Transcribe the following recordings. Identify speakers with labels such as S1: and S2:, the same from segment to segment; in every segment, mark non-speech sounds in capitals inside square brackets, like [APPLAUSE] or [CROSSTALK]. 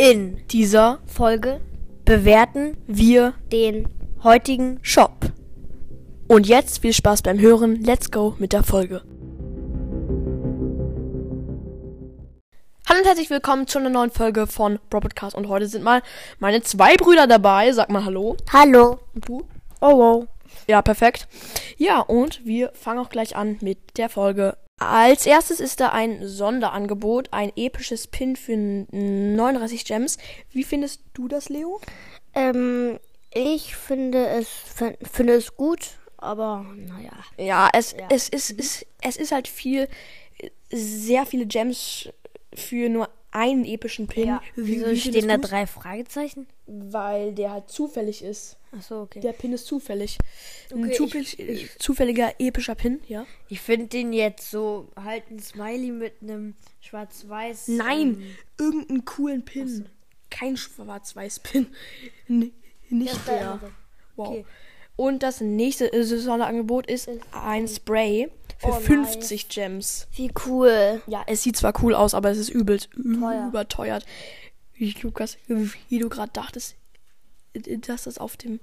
S1: In
S2: dieser
S1: Folge
S2: bewerten wir
S1: den
S2: heutigen Shop. Und jetzt viel Spaß beim Hören. Let's go mit der Folge. Hallo und herzlich willkommen zu einer neuen Folge von Bro Podcast. Und heute sind mal meine zwei Brüder dabei. Sag mal Hallo.
S1: Hallo.
S2: Und du? Oh wow. Ja, perfekt. Ja, und wir fangen auch gleich an mit der Folge. Als erstes ist da ein Sonderangebot, ein episches Pin für 39 Gems. Wie findest du das, Leo?
S1: Ähm, ich finde es fin- finde es gut, aber naja.
S2: Ja, es,
S1: Ja.
S2: es, ist, es, es ist halt viel, sehr viele Gems für nur einen epischen Pin.
S1: Wieso
S2: wie
S1: stehen da
S2: du's?
S1: drei Fragezeichen?
S2: Weil der halt zufällig ist.
S1: Achso, okay.
S2: Der Pin ist zufällig. Ein
S1: Okay,
S2: zufällig, äh, zufälliger epischer Pin, ja?
S3: Ich finde den jetzt so halt ein Smiley mit einem schwarz-weiß.
S2: Nein,
S3: ähm,
S2: irgendeinen coolen Pin. Kein Schwarz-Weiß-Pin. [LAUGHS] N nicht
S1: Ja,
S2: der.
S1: der
S2: Wow.
S3: Okay.
S2: Und das nächste Sonderangebot ist ein Spray für
S1: Oh,
S2: 50 Gems.
S1: Wie cool.
S2: Ja, es sieht zwar cool aus, aber es ist übelst
S1: Teuer.
S2: überteuert. Wie, Lukas, wie du gerade dachtest, dass das auf dem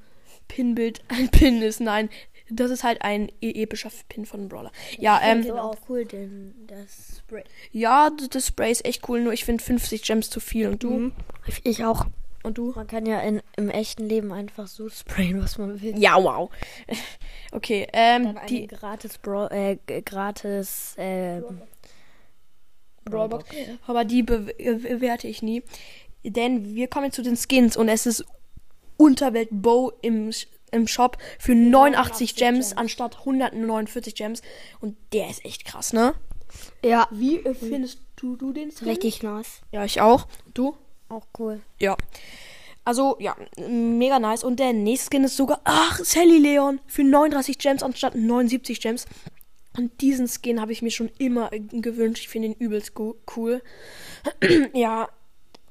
S2: Pinbild [LAUGHS] ein Pin ist. Nein, das ist halt ein e epischer Pin von Brawler. Ja,
S1: Ich
S2: ähm,
S1: den auch cool, den, das Spray.
S2: ja, das Spray ist echt cool, nur ich finde 50 Gems zu viel. Und du?
S1: Mhm. Ich auch.
S2: Und du?
S3: Man kann ja in, im echten Leben einfach so sprayen, was man will.
S2: Ja, wow. [LAUGHS] Okay, ähm, die
S3: gratis Bro äh, gratis äh,
S2: Brawlbox, aber die be bewerte ich nie. Denn wir kommen jetzt zu den Skins und es ist Unterwelt Bow im, im Shop für 89 Gems anstatt 149 Gems. Und der ist echt krass, ne?
S1: Ja.
S2: Wie findest du, du den Skin?
S1: Richtig nice.
S2: Ja, ich auch. Du?
S3: Auch cool.
S2: Ja. Also, ja, mega nice. Und der nächste Skin ist sogar, ach, Sally Leon für 39 Gems anstatt 79 Gems. Und diesen Skin habe ich mir schon immer gewünscht. Ich finde ihn übelst cool. [CLEARS THROAT] ja,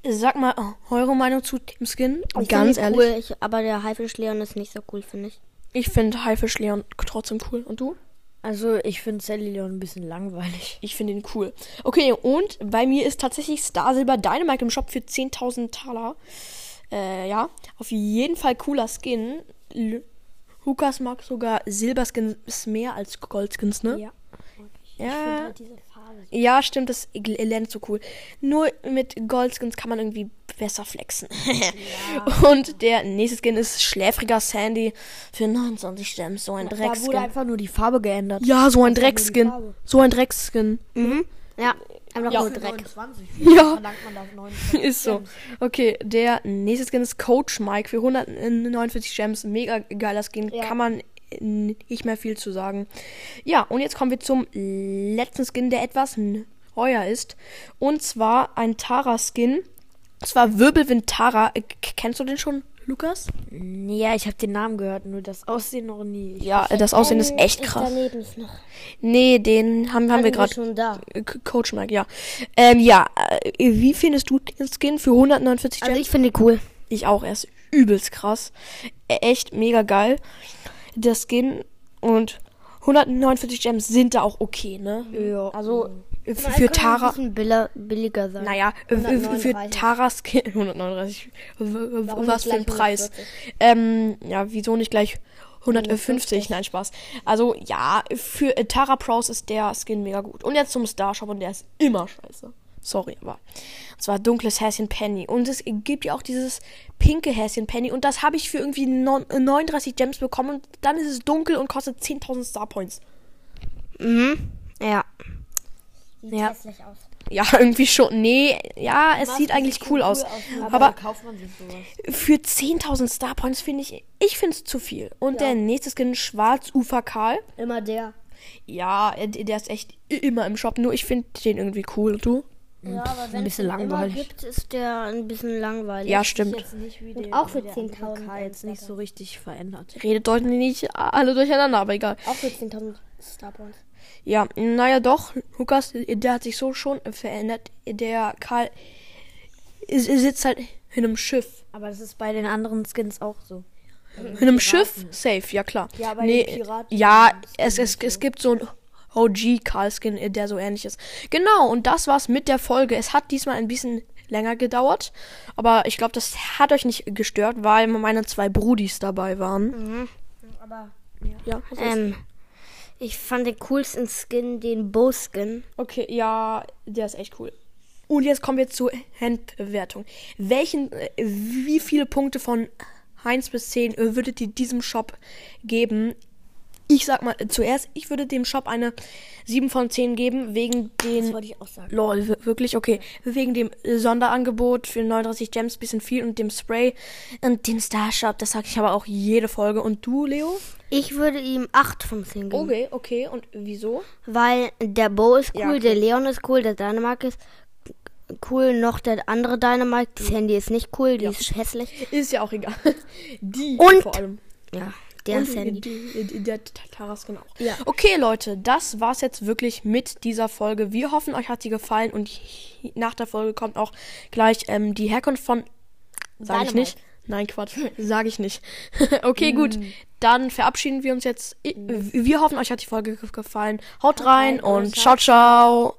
S2: sag mal oh, eure Meinung zu dem Skin.
S1: Ich
S2: Ganz ehrlich.
S1: Cool. Ich, aber der Haifisch Leon ist nicht so cool, finde ich.
S2: Ich finde Haifisch Leon trotzdem cool. Und du?
S3: Also ich finde Sally Leon ein bisschen langweilig.
S2: Ich finde ihn cool. Okay, und bei mir ist tatsächlich Star Silber Dynamite im Shop für 10.000 Taler. Äh, ja, auf jeden Fall cooler Skin. L Lukas mag sogar Silberskins mehr als Goldskins, ne?
S3: Ja.
S2: Ja,
S1: diese Farbe.
S2: ja stimmt, das lernt so cool. Nur mit Goldskins kann man irgendwie besser flexen. [LAUGHS] Und der nächste Skin ist Schläfriger Sandy für 29 Gems. So ein
S3: Da wurde
S2: Dreckskin.
S3: einfach nur die Farbe geändert.
S2: Ja, so ein Dreckskin. So ein Dreckskin.
S1: Mhm. Ja, einfach
S2: Ja.
S1: nur
S3: Für
S1: Dreck.
S3: 29. [LAUGHS]
S2: Ja.
S3: Verlangt man da auf 29 [LAUGHS]
S2: Ist so. Okay, der nächste Skin ist Coach Mike für 149 Gems. Mega geiler Skin.
S1: Ja.
S2: Kann man nicht mehr viel zu sagen. Ja, und jetzt kommen wir zum letzten Skin, der etwas neuer ist. Und zwar ein Tara-Skin. Und zwar Wirbelwind Tara. Äh, Kennst du den schon, Lukas?
S3: Ja, ich habe den Namen gehört, nur das Aussehen noch nie. Ich
S2: Ja, das Aussehen ist echt krass.
S1: Daneben ist noch.
S2: Nee, den haben, haben wir gerade.
S1: schon da.
S2: äh, Coach Mike, ja. Ähm, ja, äh, wie findest du den Skin für 149 Gems?
S1: Also ich finde cool.
S2: Ich auch, er ist übelst krass. E- Echt mega geil. Der Skin und 149 Gems sind da auch okay, ne?
S3: Ja.
S2: Also für Tara.
S1: Ein bisschen billiger, billiger sein.
S2: Naja, äh, für
S1: 139.
S2: Tara Skin 139. w- w-
S1: Warum
S2: Was für ein Preis.
S1: 140?
S2: Ähm, ja, wieso nicht gleich 150?
S1: 150.
S2: Nein, Spaß. Also, ja, für äh, Tara Pros ist der Skin mega gut. Und jetzt zum Starshop und der ist immer scheiße. Sorry, aber. Und zwar dunkles Häschen Penny. Und es gibt ja auch dieses pinke Häschen Penny. Und das habe ich für irgendwie non- 39 Gems bekommen. Und dann ist es dunkel und kostet 10.000 Star Points.
S1: Mhm. Ja.
S3: Sieht
S2: Ja.
S3: hässlich aus.
S2: Ja, [LAUGHS] irgendwie schon. Nee, ja, es sieht eigentlich cool aus.
S3: Aber,
S2: Aber
S3: kauft man sich sowas.
S2: für 10.000 Star Points finde ich, ich finde es zu viel. Und der nächste Skin Schwarzufer Karl.
S1: Immer der.
S2: Ja, der ist echt immer im Shop. Nur ich finde den irgendwie cool. Du?
S1: Ja, aber wenn
S3: Ein bisschen
S1: es ihn immer
S3: langweilig.
S1: gibt, ist der ein bisschen langweilig.
S2: Ja, stimmt.
S3: Jetzt nicht wie
S1: Und auch für
S3: wie der
S1: 10.000
S3: andere K jetzt nicht so richtig verändert.
S2: Redet deutlich nicht alle durcheinander, aber egal.
S1: Auch für 10.000 Star Points.
S2: Ja, naja, doch. Lukas, der hat sich so schon verändert. Der Karl ist- sitzt halt in einem Schiff.
S3: Aber das ist bei den anderen Skins auch so.
S2: In einem Schiff? Safe, ja klar.
S3: Ja, bei
S2: nee,
S3: den Piraten
S2: Ja, es, es, es gibt so ein OG Karl Skin, der so ähnlich ist. Genau, und das war's mit der Folge. Es hat diesmal ein bisschen länger gedauert. Aber ich glaube, das hat euch nicht gestört, weil meine zwei Brudis dabei waren.
S3: Aber
S2: Ja. was ist?
S1: Ich fand den coolsten Skin den Bow-Skin.
S2: Okay, ja, der ist echt cool. Und jetzt kommen wir zur Handbewertung. Welchen, äh, wie viele Punkte von 1 bis 10 äh, würdet ihr diesem Shop geben? Ich sag mal äh, zuerst, ich würde dem Shop eine 7 von 10 geben, wegen den.
S3: das wollte ich auch sagen.
S2: Lol, wir- wirklich? Okay. Wegen dem äh, Sonderangebot für 39 Gems, bisschen viel und dem Spray und dem Star Shop, das sage ich aber auch jede Folge. Und du, Leo?
S1: Ich würde ihm 8 von 10 geben.
S2: Okay, okay. Und wieso?
S1: Weil der Bow ist cool,
S2: Ja, okay.
S1: der Leon ist cool, der Dynamite ist cool, noch der andere Dynamite. Das Handy ist nicht cool, die ist hässlich.
S2: Ist ja auch egal. [LAUGHS] Die
S1: Und-
S2: vor allem.
S1: Ja, der
S2: Und die- Der Taras, genau.
S1: Ja.
S2: Okay, Leute, das war's jetzt wirklich mit dieser Folge. Wir hoffen, euch hat sie gefallen und nach der Folge kommt auch gleich ähm, die Herkunft von. Sag ich nicht. Nein, Quatsch. [LAUGHS] Sag ich nicht. [LAUGHS] okay, gut. Dann verabschieden wir uns jetzt. Wir hoffen, euch hat die Folge ge- gefallen. Haut rein und ciao, ciao.